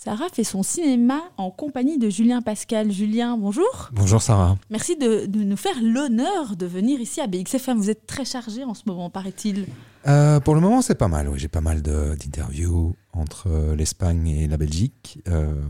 Sarah fait son cinéma en compagnie de Julien Pascal. Julien, bonjour. Bonjour Sarah. Merci de, nous faire l'honneur de venir ici à BXFM. Vous êtes très chargé en ce moment, paraît-il. Euh, pour le moment, c'est pas mal. Oui, j'ai pas mal d'interviews entre euh, l'Espagne et la Belgique. Euh,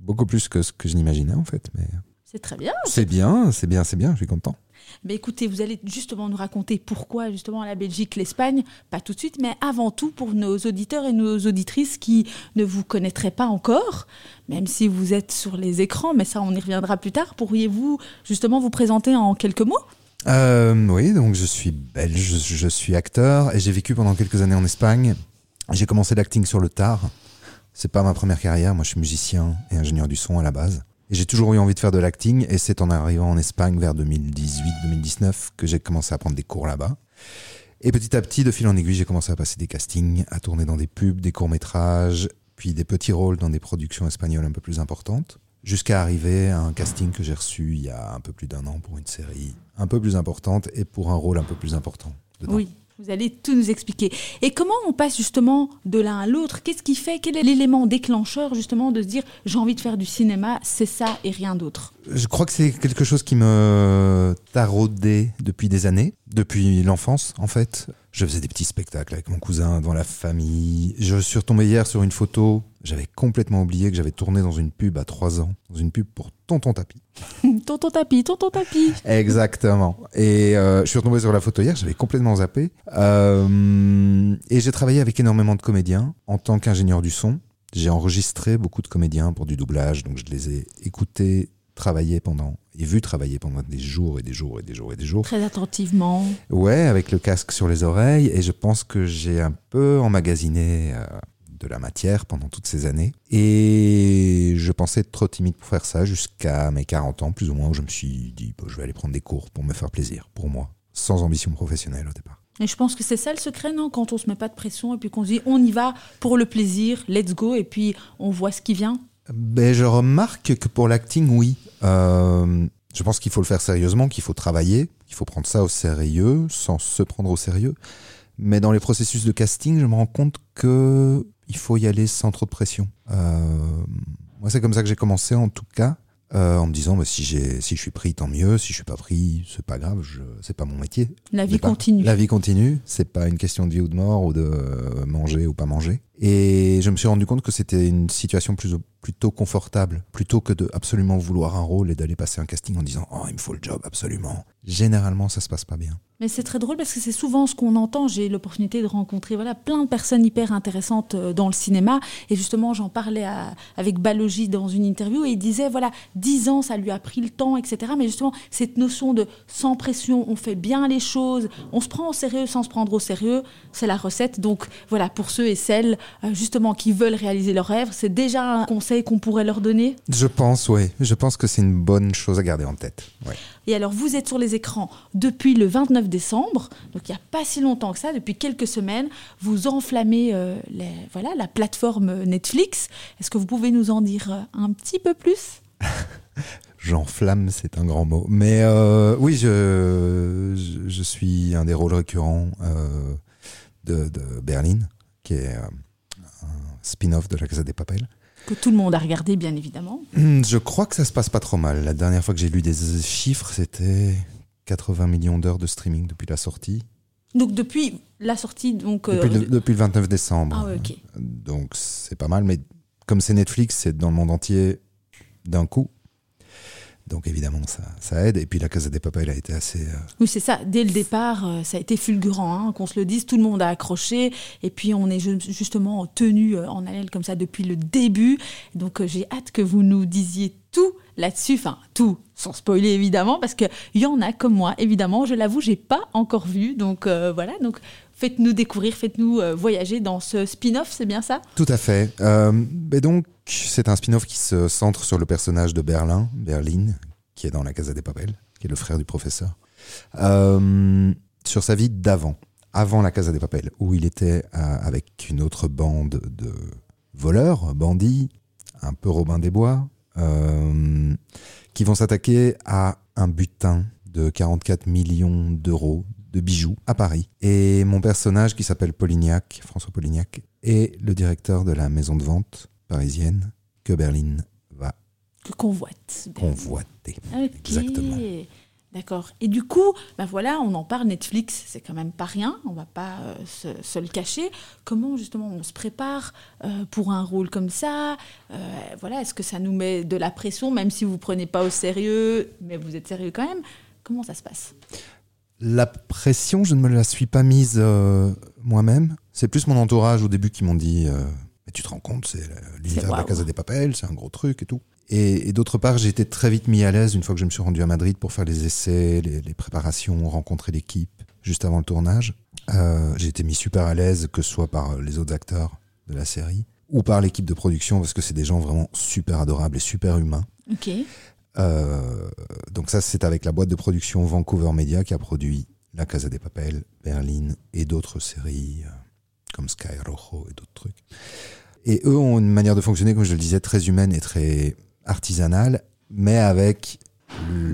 beaucoup plus que ce que je n'imaginais en fait. Mais c'est très bien. C'est bien, c'est bien, c'est bien. Je suis content. Mais écoutez, vous allez justement nous raconter pourquoi justement la Belgique, l'Espagne, pas tout de suite, mais avant tout pour nos auditeurs et nos auditrices qui ne vous connaîtraient pas encore, même si vous êtes sur les écrans, mais ça on y reviendra plus tard. Pourriez-vous justement vous présenter en quelques mots? Euh, Oui, donc je suis belge, je, suis acteur et j'ai vécu pendant quelques années en Espagne. J'ai commencé l'acting sur le tard. C'est pas ma première carrière, moi je suis musicien et ingénieur du son à la base. Et j'ai toujours eu envie de faire de l'acting et c'est en arrivant en Espagne vers 2018-2019 que j'ai commencé à prendre des cours là-bas. Et petit à petit, de fil en aiguille, j'ai commencé à passer des castings, à tourner dans des pubs, des courts-métrages, puis des petits rôles dans des productions espagnoles un peu plus importantes, jusqu'à arriver à un casting que j'ai reçu il y a un peu plus d'un an pour une série un peu plus importante et pour un rôle un peu plus important. Oui. Vous allez tout nous expliquer. Et comment on passe justement de l'un à l'autre? Qu'est-ce qui fait Quel est l'élément déclencheur justement de se dire j'ai envie de faire du cinéma, c'est ça et rien d'autre? Je crois que c'est quelque chose qui me taraudait depuis des années, depuis l'enfance en fait. Je faisais des petits spectacles avec mon cousin dans la famille. Je suis retombé hier sur une photo. J'avais complètement oublié que j'avais tourné dans une pub à 3 ans, dans une pub pour Tonton Tapis. tonton Tapis, Tonton Tapis. Exactement. Et euh, je suis retombé sur la photo hier, j'avais complètement zappé. Euh, et j'ai travaillé avec énormément de comédiens en tant qu'ingénieur du son. J'ai enregistré beaucoup de comédiens pour du doublage, donc je les ai écoutés travailler pendant et vu travailler pendant des jours et des jours et des jours et des jours. Très attentivement. Ouais, avec le casque sur les oreilles et je pense que j'ai un peu emmagasiné euh, de la matière pendant toutes ces années et je pensais être trop timide pour faire ça jusqu'à mes 40 ans plus ou moins où je me suis dit je vais aller prendre des cours pour me faire plaisir pour moi sans ambition professionnelle au départ. Et je pense que c'est ça le secret, non? Quand on se met pas de pression et puis qu'on se dit on y va pour le plaisir, let's go, et puis on voit ce qui vient? Ben, Je remarque que pour l'acting, oui. Euh, je pense qu'il faut le faire sérieusement, qu'il faut travailler, qu'il faut prendre ça au sérieux, sans se prendre au sérieux. Mais dans les processus de casting, je me rends compte que il faut y aller sans trop de pression. Euh, moi, c'est comme ça que j'ai commencé, en tout cas. Euh, en me disant bah, si j'ai si je suis pris tant mieux si je suis pas pris c'est pas grave je c'est pas mon métier la vie continue la vie continue c'est pas une question de vie ou de mort ou de manger ou pas manger et je me suis rendu compte que c'était une situation plus, plutôt confortable, plutôt que de absolument vouloir un rôle et d'aller passer un casting en disant Oh, il me faut le job, absolument. Généralement, ça se passe pas bien. Mais c'est très drôle parce que c'est souvent ce qu'on entend. J'ai l'opportunité de rencontrer voilà, plein de personnes hyper intéressantes euh, dans le cinéma. Et justement, j'en parlais avec Balogi dans une interview et il disait voilà, 10 ans, ça lui a pris le temps, etc. Mais justement, cette notion de sans pression, on fait bien les choses, on se prend au sérieux sans se prendre au sérieux, c'est la recette. Donc voilà, pour ceux et celles justement qui veulent réaliser leurs rêves, c'est déjà un conseil qu'on pourrait leur donner? Je pense, oui. Je pense que c'est une bonne chose à garder en tête. Et alors, vous êtes sur les écrans depuis le 29 décembre, donc il n'y a pas si longtemps que ça, depuis quelques semaines. Vous enflammez euh, voilà, la plateforme Netflix. Est-ce que vous pouvez nous en dire euh, un petit peu plus? J'enflamme, c'est un grand mot. Mais oui, je, je, suis un des rôles récurrents de, de Berlin, qui est spin-off de La Casa des Papel. Que tout le monde a regardé, bien évidemment. Hmm, je crois que ça se passe pas trop mal. La dernière fois que j'ai lu des chiffres, c'était 80 millions d'heures de streaming depuis la sortie. Donc depuis la sortie, donc depuis, le, euh, depuis le 29 décembre. Ah. Donc c'est pas mal, mais comme c'est Netflix, c'est dans le monde entier d'un coup. Donc évidemment, ça, ça, aide. Et puis la Casa des Papas, elle a été assez... Euh, oui, c'est ça. Dès le départ, euh, ça a été fulgurant, hein, qu'on se le dise. Tout le monde a accroché. Et puis on est justement tenu euh, en haleine comme ça depuis le début. Donc j'ai hâte que vous nous disiez tout là-dessus. Enfin, tout, sans spoiler évidemment, parce qu'il y en a comme moi, évidemment. Je l'avoue, j'ai pas encore vu. Donc voilà, donc faites-nous découvrir, faites-nous voyager dans ce spin-off, c'est bien ça? Tout à fait. donc, c'est un spin-off qui se centre sur le personnage de Berlin, Berlin, qui est dans la Casa des Papel, qui est le frère du professeur, euh, sur sa vie d'avant, avant la Casa des Papel, où il était euh, avec une autre bande de voleurs, bandits, un peu Robin des Bois, euh, qui vont s'attaquer à un butin de 44 millions d'euros de bijoux à Paris. Et mon personnage, qui s'appelle Polignac, François Polignac, est le directeur de la maison de vente parisienne que Berlin va Que convoite. convoiter. Exactement. D'accord. Et du coup, ben voilà, on en parle, Netflix, c'est quand même pas rien, on va pas euh, se, se le cacher. Comment justement on se prépare euh, pour un rôle comme ça? Euh, Voilà, est-ce que ça nous met de la pression, même si vous prenez pas au sérieux, mais vous êtes sérieux quand même? Comment ça se passe? La pression, je ne me la suis pas mise moi-même. C'est plus mon entourage au début qui m'ont dit tu te rends compte, c'est l'univers de la. Casa des Papel, c'est un gros truc et tout. Et, et d'autre part, j'ai été très vite mis à l'aise une fois que je me suis rendu à Madrid pour faire les essais, les, les préparations, rencontrer l'équipe juste avant le tournage. Euh, j'ai été mis super à l'aise, que ce soit par les autres acteurs de la série ou par l'équipe de production, parce que c'est des gens vraiment super adorables et super humains. Ok. Euh, donc ça, c'est avec la boîte de production Vancouver Media qui a produit La Casa des Papel, Berlin et d'autres séries euh, comme Sky Rojo et d'autres trucs. Et eux ont une manière de fonctionner, comme je le disais, très humaine et très artisanale, mais avec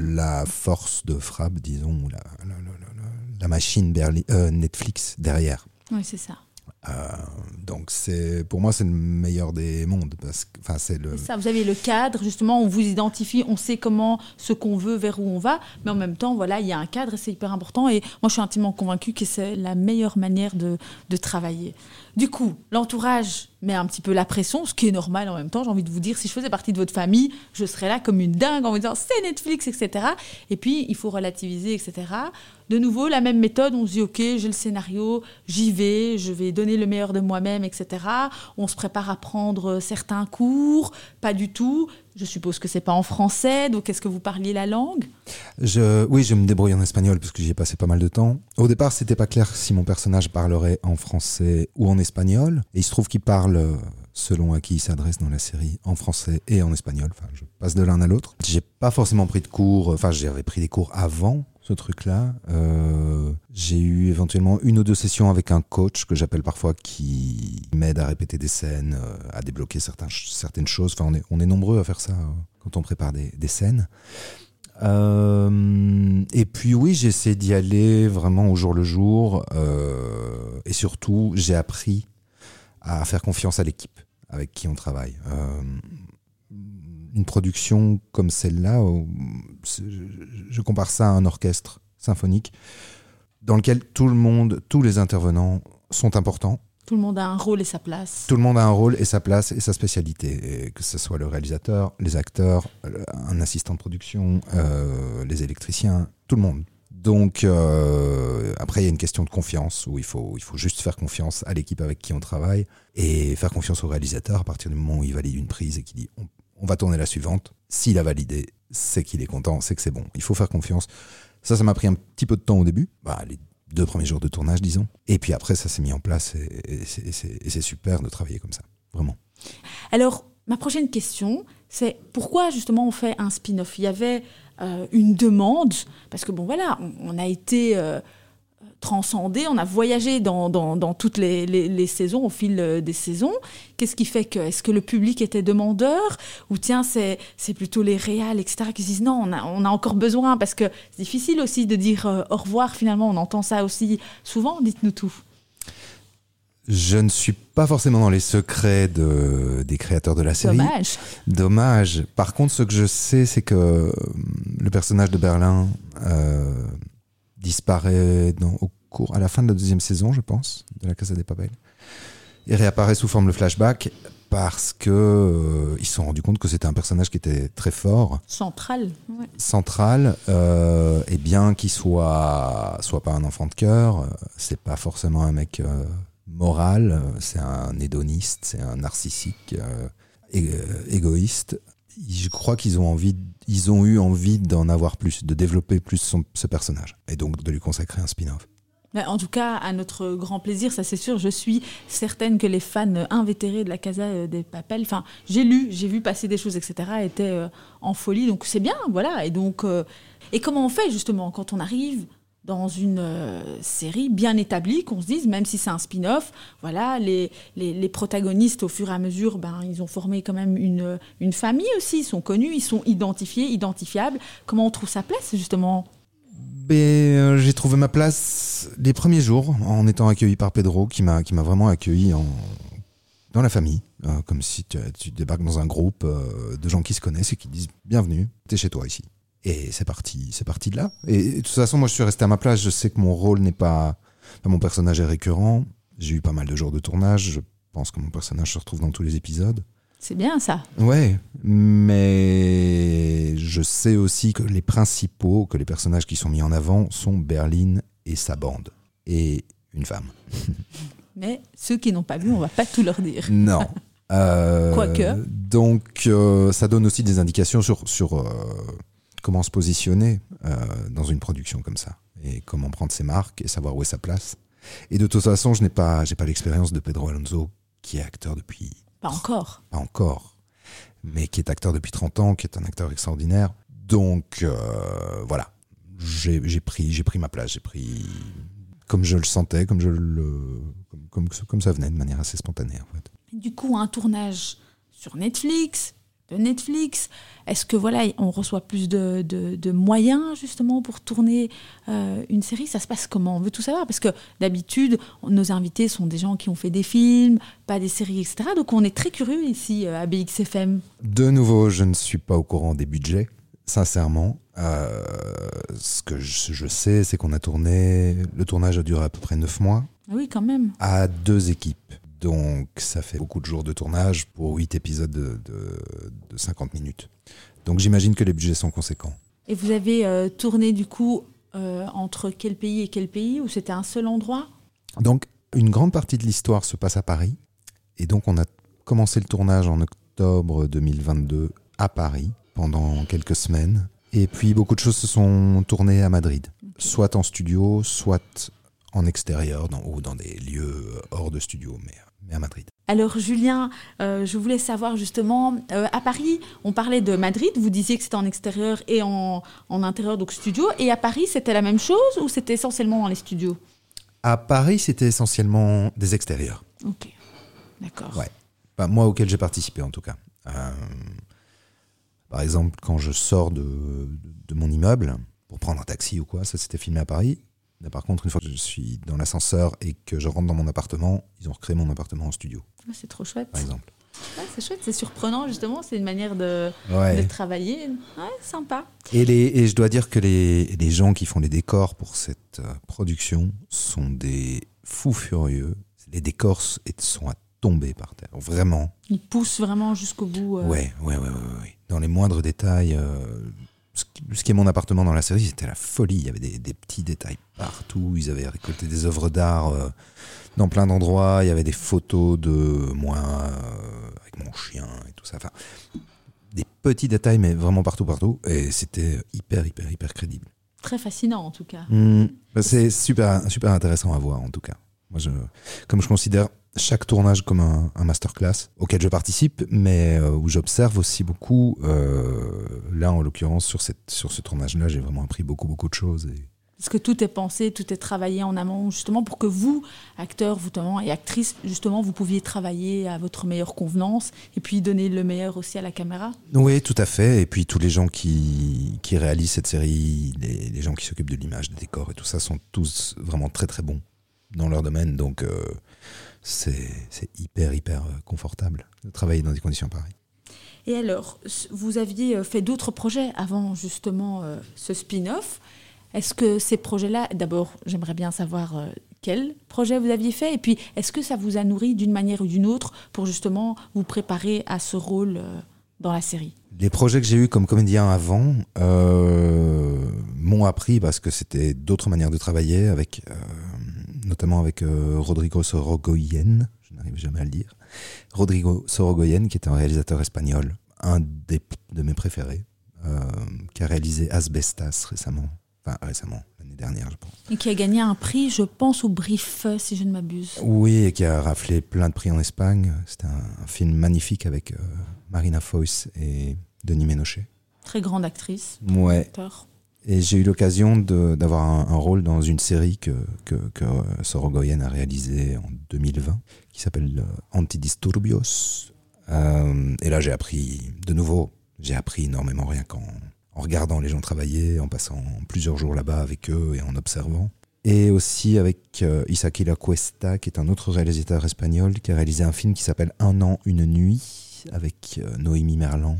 la force de frappe, disons, la, la, la- la- la machine Berli- euh, Netflix derrière. Oui, c'est ça. Euh, donc c'est pour moi c'est le meilleur des mondes parce que enfin c'est le ça, vous avez le cadre, justement, on vous identifie, on sait comment, ce qu'on veut, vers où on va, mais en même temps, voilà, il y a un cadre et c'est hyper important. Et moi, je suis intimement convaincue que c'est la meilleure manière de, de travailler. Du coup, l'entourage met un petit peu la pression, ce qui est normal en même temps. J'ai envie de vous dire, si je faisais partie de votre famille, je serais là comme une dingue en vous disant c'est Netflix, etc. Et puis, il faut relativiser, etc. De nouveau, la même méthode, on se dit ok, j'ai le scénario, j'y vais, je vais donner le meilleur de moi-même, etc. On se prépare à prendre certains cours, pas du tout. Je suppose que c'est pas en français, donc est-ce que vous parliez la langue? Je, oui, je me débrouille en espagnol parce que j'y ai passé pas mal de temps. Au départ, c'était pas clair si mon personnage parlerait en français ou en espagnol. Et il se trouve qu'il parle, euh, selon à qui il s'adresse dans la série, en français et en espagnol. Enfin, je passe de l'un à l'autre. J'ai pas forcément pris de cours. Enfin, j'avais pris des cours avant ce truc-là. Euh, j'ai eu éventuellement une ou deux sessions avec un coach que j'appelle parfois qui m'aide à répéter des scènes, euh, à débloquer certaines choses. Enfin, on est, nombreux à faire ça euh, quand on prépare des, scènes. Euh, et puis oui, j'ai essayé d'y aller vraiment au jour le jour. et surtout, j'ai appris à faire confiance à l'équipe avec qui on travaille. Une production comme celle-là, je, compare ça à un orchestre symphonique dans lequel tout le monde, tous les intervenants sont importants. Tout le monde a un rôle et sa place. Tout le monde a un rôle et sa place et sa spécialité. Et que ce soit le réalisateur, les acteurs, un assistant de production, euh, les électriciens, tout le monde. Donc euh, après, il y a une question de confiance où il faut, il faut juste faire confiance à l'équipe avec qui on travaille et faire confiance au réalisateur à partir du moment où il valide une prise et qu'il dit on, on va tourner la suivante. S'il a validé, c'est qu'il est content, c'est que c'est bon. Il faut faire confiance. Ça, ça m'a pris un petit peu de temps au début. Bah, les deux premiers jours de tournage, disons. Et puis après, ça s'est mis en place et, c'est- super de travailler comme ça. Vraiment. Alors, ma prochaine question, c'est pourquoi justement on fait un spin-off? Il y avait euh, une demande, parce que bon voilà, on, on a été euh, transcendé, on a voyagé dans, dans- dans toutes les, les- les saisons, au fil euh, des saisons. Qu'est-ce qui fait que, est-ce que le public était demandeur? Ou tiens, c'est c'est plutôt les réals, etc., qui se disent non, on a, on a encore besoin, parce que c'est difficile aussi de dire euh, au revoir, finalement, on entend ça aussi souvent, dites-nous tout. Je ne suis pas forcément dans les secrets de, des créateurs de la série. Dommage. Dommage. Par contre, ce que je sais, c'est que euh, le personnage de Berlin euh, disparaît dans- au cours, à la fin de la deuxième saison, je pense, de la Casa des Papel. Il réapparaît sous forme de flashback parce que euh, ils se sont rendus compte que c'était un personnage qui était très fort, Central. ouais. central, euh, et bien qu'il soit soit pas un enfant de cœur, euh, c'est pas forcément un mec euh, moral, c'est un hédoniste, c'est un narcissique, égoïste. Je crois qu'ils ont envie, ils ont eu envie d'en avoir plus, de développer plus son- ce personnage, et donc de lui consacrer un spin-off. En tout cas, à notre grand plaisir, ça c'est sûr, je suis certaine que les fans invétérés de la Casa euh, des Papels, enfin, j'ai lu, j'ai vu passer des choses, etc., étaient euh, en folie, donc c'est bien, voilà. Et donc, euh, et comment on fait justement quand on arrive dans une euh, série bien établie, qu'on se dise, même si c'est un spin-off, voilà, les, les, protagonistes, au fur et à mesure, ben, ils ont formé quand même une, une famille aussi, ils sont connus, ils sont identifiés, identifiables. Comment on trouve sa place, justement? Ben, euh, j'ai trouvé ma place les premiers jours en étant accueilli par Pedro, qui m'a qui m'a vraiment accueilli en, dans la famille. euh, comme si tu, tu débarques dans un groupe euh, de gens qui se connaissent et qui disent bienvenue, t'es chez toi ici. Et c'est parti, c'est parti de là. Et, et de toute façon, moi, je suis resté à ma place. Je sais que mon rôle n'est pas, enfin, mon personnage est récurrent. J'ai eu pas mal de jours de tournage. Je pense que mon personnage se retrouve dans tous les épisodes. C'est bien ça. Ouais, mais je sais aussi que les principaux, que les personnages qui sont mis en avant sont Berlin et sa bande. Et une femme. Mais ceux qui n'ont pas vu, on va pas tout leur dire. Non. Euh, Quoique. Donc, euh, ça donne aussi des indications sur, sur euh, comment se positionner euh, dans une production comme ça. Et comment prendre ses marques et savoir où est sa place. Et de toute façon, je n'ai pas, j'ai pas l'expérience de Pedro Alonso, qui est acteur depuis Pas encore. pas encore, mais qui est acteur depuis 30 ans, qui est un acteur extraordinaire. Donc euh, voilà, j'ai pris, j'ai pris ma place, j'ai pris comme je le sentais, comme, je le, comme, comme, comme ça venait de manière assez spontanée en fait. Du coup, un tournage sur Netflix, Netflix, est-ce que voilà, on reçoit plus de, de- de moyens justement pour tourner euh, une série? Ça se passe comment? On veut tout savoir parce que d'habitude, nos invités sont des gens qui ont fait des films, pas des séries, etc. Donc on est très curieux ici euh, à BXFM. De nouveau, je ne suis pas au courant des budgets, sincèrement. Euh, ce que je, je sais, c'est qu'on a tourné, le tournage a duré à peu près 9 mois. Ah oui, quand même. à deux équipes. Donc ça fait beaucoup de jours de tournage pour huit épisodes de, de, de 50 minutes. Donc j'imagine que les budgets sont conséquents. Et vous avez euh, tourné du coup euh, entre quel pays et quel pays Ou c'était un seul endroit? Donc une grande partie de l'histoire se passe à Paris. Et donc on a commencé le tournage en octobre 2022 à Paris pendant quelques semaines. Et puis beaucoup de choses se sont tournées à Madrid. Soit en studio, soit en extérieur dans, ou dans des lieux hors de studio, mais, mais à Madrid. Alors Julien, euh, je voulais savoir justement, euh, à Paris, on parlait de Madrid, vous disiez que c'était en extérieur et en, en intérieur, donc studio, et à Paris c'était la même chose ou c'était essentiellement dans les studios? À Paris, c'était essentiellement des extérieurs. Ok, d'accord. Ouais. Enfin, moi, auquel j'ai participé en tout cas. Euh, par exemple, quand je sors de, de, de mon immeuble pour prendre un taxi ou quoi, ça s'était filmé à Paris. Mais par contre, une fois que je suis dans l'ascenseur et que je rentre dans mon appartement, ils ont recréé mon appartement en studio, Ah, C'est trop chouette. par exemple. Ouais, c'est chouette, c'est surprenant justement, c'est une manière de, travailler. Ouais, sympa. Et, les, et je dois dire que les, les gens qui font les décors pour cette euh, production sont des fous furieux. Les décors sont à tomber par terre. Vraiment. Il pousse vraiment jusqu'au bout. euh. Ouais, ouais, ouais, ouais, ouais, ouais. Dans les moindres détails. euh, ce, qui, est mon appartement dans la série, c'était la folie. Il y avait des, des petits détails partout. Ils avaient récolté des œuvres d'art euh, dans plein d'endroits. Il y avait des photos de moi euh, avec mon chien et tout ça. Enfin, des petits détails, mais vraiment partout, partout. Et c'était hyper, hyper, hyper crédible. Très fascinant en tout cas. Bah, C'est super, super intéressant à voir, en tout cas. Moi, je, comme je considère chaque tournage comme un, un masterclass auquel je participe, mais euh, où j'observe aussi beaucoup. euh, là, en l'occurrence, sur, cette, sur ce tournage-là, j'ai vraiment appris beaucoup, beaucoup de choses. Et... Parce que tout est pensé, tout est travaillé en amont, justement pour que vous, acteurs justement, et actrices, justement, vous pouviez travailler à votre meilleure convenance et puis donner le meilleur aussi à la caméra. Oui, tout à fait. Et puis tous les gens qui, qui réalisent cette série, les, les gens qui s'occupent de l'image, des décors et tout ça, sont tous vraiment très, très bons dans leur domaine. Donc, euh, c'est hyper, hyper euh, confortable de travailler dans des conditions pareilles. Et alors, vous aviez euh, fait d'autres projets avant justement euh, ce spin-off. Est-ce que ces projets-là, d'abord, j'aimerais bien savoir euh, quel projet vous aviez fait, et puis est-ce que ça vous a nourri d'une manière ou d'une autre pour justement vous préparer à ce rôle dans la série? Les projets que j'ai eus comme comédien avant euh, m'ont appris parce que c'était d'autres manières de travailler, avec, euh, notamment avec euh, Rodrigo Sorogoyen, je n'arrive jamais à le dire, Rodrigo Sorogoyen, qui est un réalisateur espagnol, un des, de mes préférés, euh, qui a réalisé Asbestas récemment, enfin récemment, l'année dernière je pense. Et qui a gagné un prix, je pense, au Brief, si je ne m'abuse. Oui, et qui a raflé plein de prix en Espagne. C'était un, un film magnifique avec euh, Marina Foïs et Denis Ménochet. Très grande actrice, Ouais, acteur. Et j'ai eu l'occasion d'avoir un, rôle dans une série que, que, Sorogoyen a réalisée en 2020, qui s'appelle euh, Antidisturbios. Euh, et là, j'ai appris, de nouveau, j'ai appris énormément rien qu'en en regardant les gens travailler, en passant plusieurs jours là-bas avec eux et en observant. Et aussi avec euh, Isaki La Cuesta, qui est un autre réalisateur espagnol, qui a réalisé un film qui s'appelle Un an, une nuit, avec euh, Noémie Merlan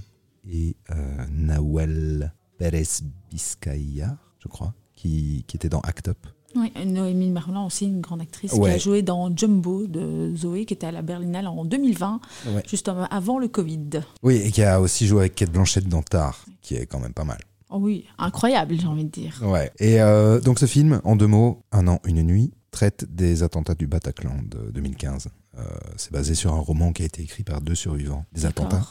et euh, Nahuel Pérez Vizcaya, je crois, qui, qui était dans Act Up. Oui, Noémie Merlan aussi, une grande actrice Ouais. qui a joué dans Jumbo de Zoé, qui était à la Berlinale en 2020, Ouais. juste avant le Covid. Oui, et qui a aussi joué avec Kate Blanchett dans Tar, qui est quand même pas mal. Oh oui, incroyable, j'ai envie de dire. Ouais. Et euh, donc ce film, en deux mots, Un an, une nuit, traite des attentats du Bataclan de 2015. Euh, c'est basé sur un roman qui a été écrit par deux survivants des attentats.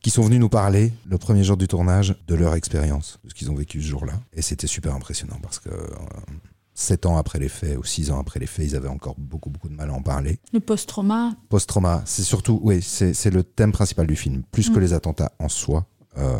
Qui sont venus nous parler le premier jour du tournage de leur expérience, de ce qu'ils ont vécu ce jour-là. Et c'était super impressionnant parce que euh, sept ans après les faits ou six ans après les faits, ils avaient encore beaucoup beaucoup de mal à en parler. Le post-trauma, Post-trauma, c'est surtout, oui, c'est c'est le thème principal du film, plus que Mm. les attentats en soi. euh,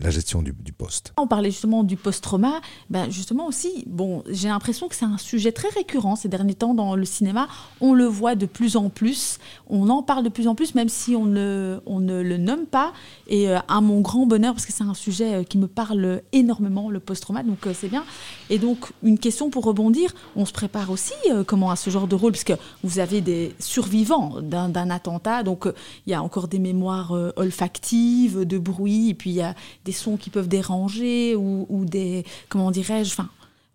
la gestion du, poste. On parlait justement du post-trauma. Ben justement aussi, bon, j'ai l'impression que c'est un sujet très récurrent ces derniers temps dans le cinéma. On le voit de plus en plus. On en parle de plus en plus, même si on ne, on ne le nomme pas. Et euh, à mon grand bonheur, parce que c'est un sujet euh, qui me parle énormément, le post-trauma. Donc euh, c'est bien. Et donc une question pour rebondir. On se prépare aussi comment à ce genre de rôle, parce que vous avez des survivants d'un attentat. Donc il y a encore des mémoires olfactives, de bruit, et puis il y a des sons qui peuvent déranger ou, des comment dirais-je, enfin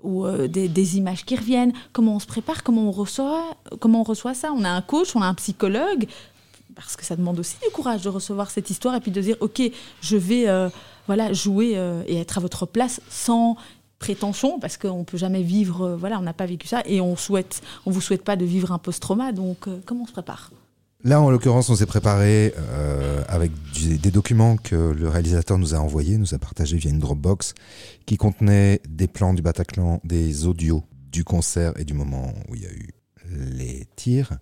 ou euh, des, images qui reviennent. Comment on se prépare, comment on reçoit, comment on reçoit ça? On a un coach, on a un psychologue. Parce que ça demande aussi du courage de recevoir cette histoire et puis de dire ok je vais euh, voilà jouer euh, et être à votre place sans prétention parce qu'on peut jamais vivre voilà on n'a pas vécu ça et on souhaite on vous souhaite pas de vivre un post-trauma donc comment on se prépare? Là, en l'occurrence, on s'est préparé euh, avec des documents que le réalisateur nous a envoyés, nous a partagés via une Dropbox, qui contenaient des plans du Bataclan, des audios du concert et du moment où il y a eu les tirs.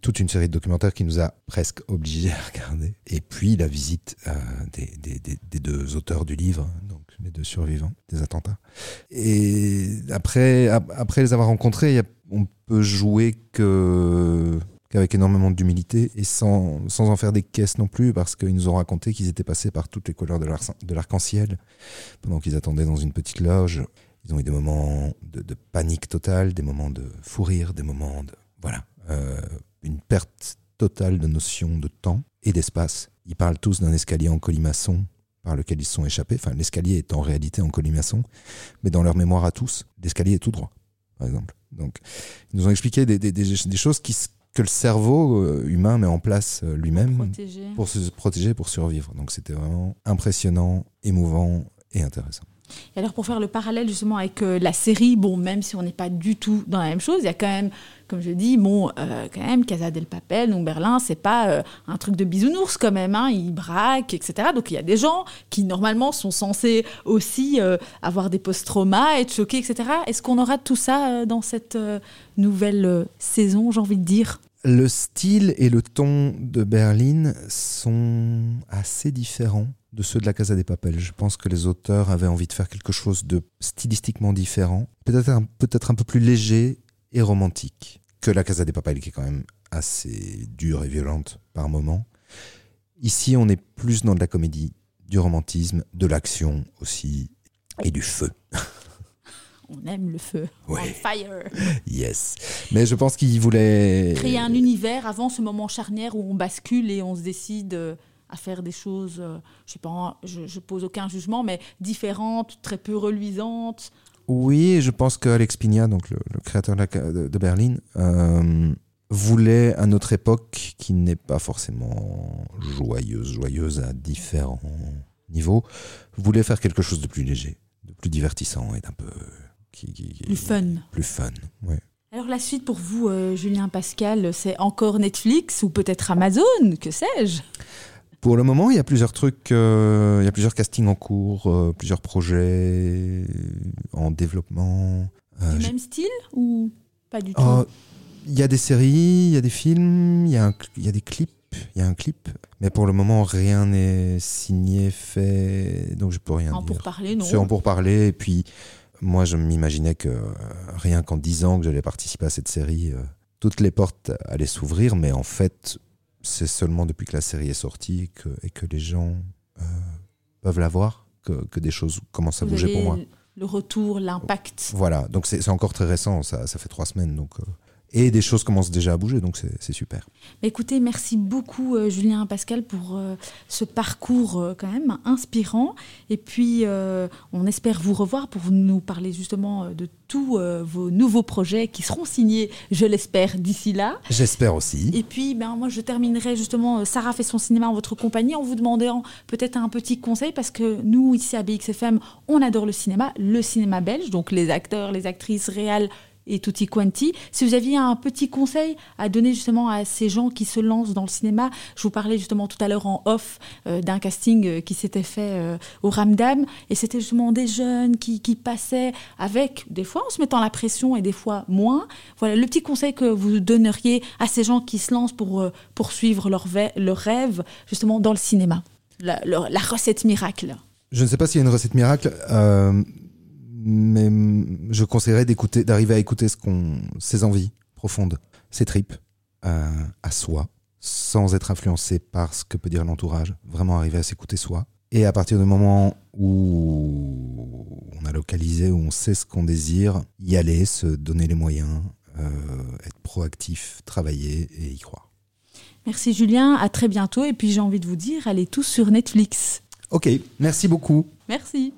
Toute une série de documentaires qui nous a presque obligés à regarder. Et puis la visite euh, des, deux auteurs du livre, donc les deux survivants des attentats. Et après, ap- après les avoir rencontrés, on peut jouer que qu'avec énormément d'humilité et sans, sans en faire des caisses non plus, parce qu'ils nous ont raconté qu'ils étaient passés par toutes les couleurs de l'arc- de l'arc-en-ciel pendant qu'ils attendaient dans une petite loge. Ils ont eu des moments de, panique totale, des moments de fou rire, des moments de... Voilà. euh, une perte totale de notion de temps et d'espace. Ils parlent tous d'un escalier en colimaçon par lequel ils se sont échappés. Enfin, l'escalier est en réalité en colimaçon, mais dans leur mémoire à tous, l'escalier est tout droit, par exemple. Donc, ils nous ont expliqué des, des- choses qui, s- que le cerveau euh, humain met en place euh, lui-même pour se protéger, pour survivre. Donc, c'était vraiment impressionnant, émouvant et intéressant. Et alors pour faire le parallèle justement avec euh, la série, bon même si on n'est pas du tout dans la même chose, il y a quand même, comme je dis, bon euh, quand même Casa del Papel, donc Berlin, c'est pas euh, un truc de bisounours quand même, hein, ils braquent, etc. Donc il y a des gens qui normalement sont censés aussi avoir des post-traumas, être choqués, etc. Est-ce qu'on aura tout ça dans cette nouvelle saison, j'ai envie de dire? Le style et le ton de Berlin sont assez différents de ceux de la Casa des Papel. Je pense que les auteurs avaient envie de faire quelque chose de stylistiquement différent, peut-être un, peu plus léger et romantique que la Casa des Papel, qui est quand même assez dure et violente par moments. Ici, on est plus dans de la comédie, du romantisme, de l'action aussi, et du feu. On aime le feu, Ouais. on fire. Yes. Mais je pense qu'ils voulaient... Créer un univers avant ce moment charnière où on bascule et on se décide euh, à faire des choses, euh, je sais pas, je, je pose aucun jugement, mais différentes, très peu reluisantes. Oui, je pense que Alex Pigna, donc le, le créateur de Berlin, euh, voulait à notre époque, qui n'est pas forcément joyeuse, joyeuse à différents niveaux, voulait faire quelque chose de plus léger, de plus divertissant et d'un peu qui, qui- qui- Plus fun. plus fun. Ouais. Alors la suite pour vous, euh, Julien Pascal, c'est encore Netflix ou peut-être Amazon, que sais-je? Pour le moment, il y a plusieurs trucs, euh, il y a plusieurs castings en cours, euh, plusieurs projets en développement. Du même style ou pas du tout? Oh, Il y a des séries, il y a des films, il y, a un cl- il y a des clips, il y a un clip. Mais pour le moment, rien n'est signé, fait, donc je peux rien En dire. pour parler, non C'est en pourparler. Et puis, moi, je m'imaginais que euh, rien qu'en disant que j'allais participer à cette série, euh, toutes les portes allaient s'ouvrir. Mais en fait, c'est seulement depuis que la série est sortie que, et que les gens euh, peuvent la voir que, que des choses commencent à Vous bouger pour moi. le retour, l'impact. Voilà, donc c'est encore très récent, ça, ça fait trois semaines. Donc, euh, et des choses commencent déjà à bouger, donc c'est super. Écoutez, merci beaucoup euh, Julien et Pascal pour euh, ce parcours euh, quand même inspirant. Et puis, on espère vous revoir pour nous parler justement de tous vos nouveaux projets qui seront signés, je l'espère, d'ici là. J'espère aussi. Et puis, ben, moi, je terminerai justement, Sarah fait son cinéma en votre compagnie, en vous demandant peut-être un petit conseil, parce que nous, ici à BXFM, on adore le cinéma, le cinéma belge, donc les acteurs, les actrices réelles et tutti quanti. Si vous aviez un petit conseil à donner justement à ces gens qui se lancent dans le cinéma, je vous parlais justement tout à l'heure en off euh, d'un casting euh, qui s'était fait euh, au Ramdam, et c'était justement des jeunes qui, qui, passaient avec, des fois en se mettant la pression et des fois moins. Voilà le petit conseil que vous donneriez à ces gens qui se lancent pour poursuivre leur, rêve justement dans le cinéma. La, la recette miracle. Je ne sais pas s'il y a une recette miracle mais je conseillerais d'écouter, d'arriver à écouter ce qu'on, ses envies profondes, ses tripes, euh, à soi, sans être influencé par ce que peut dire l'entourage. Vraiment arriver à s'écouter soi. Et à partir du moment où on a localisé, où on sait ce qu'on désire, y aller, se donner les moyens, euh, être proactif, travailler et y croire. Merci Julien, à très bientôt. Et puis j'ai envie de vous dire, allez tous sur Netflix. Ok, merci beaucoup. Merci.